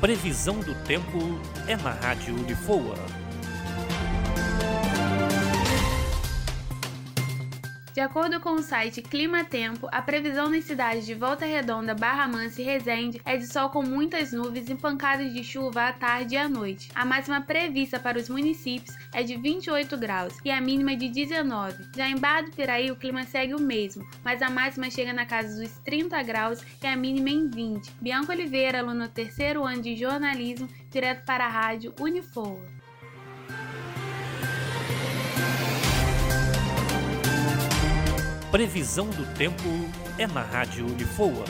Previsão do tempo é na Rádio Unifoa. De acordo com o site Clima Tempo, a previsão nas cidades de Volta Redonda, Barra Mansa e Resende é de sol com muitas nuvens e pancadas de chuva à tarde e à noite. A máxima prevista para os municípios é de 28 graus e a mínima de 19. Já em Barra do Piraí, o clima segue o mesmo, mas a máxima chega na casa dos 30 graus e a mínima em 20. Bianca Oliveira, aluna do terceiro ano de jornalismo, direto para a rádio Unifoa. Previsão do tempo é na Rádio Unifoa.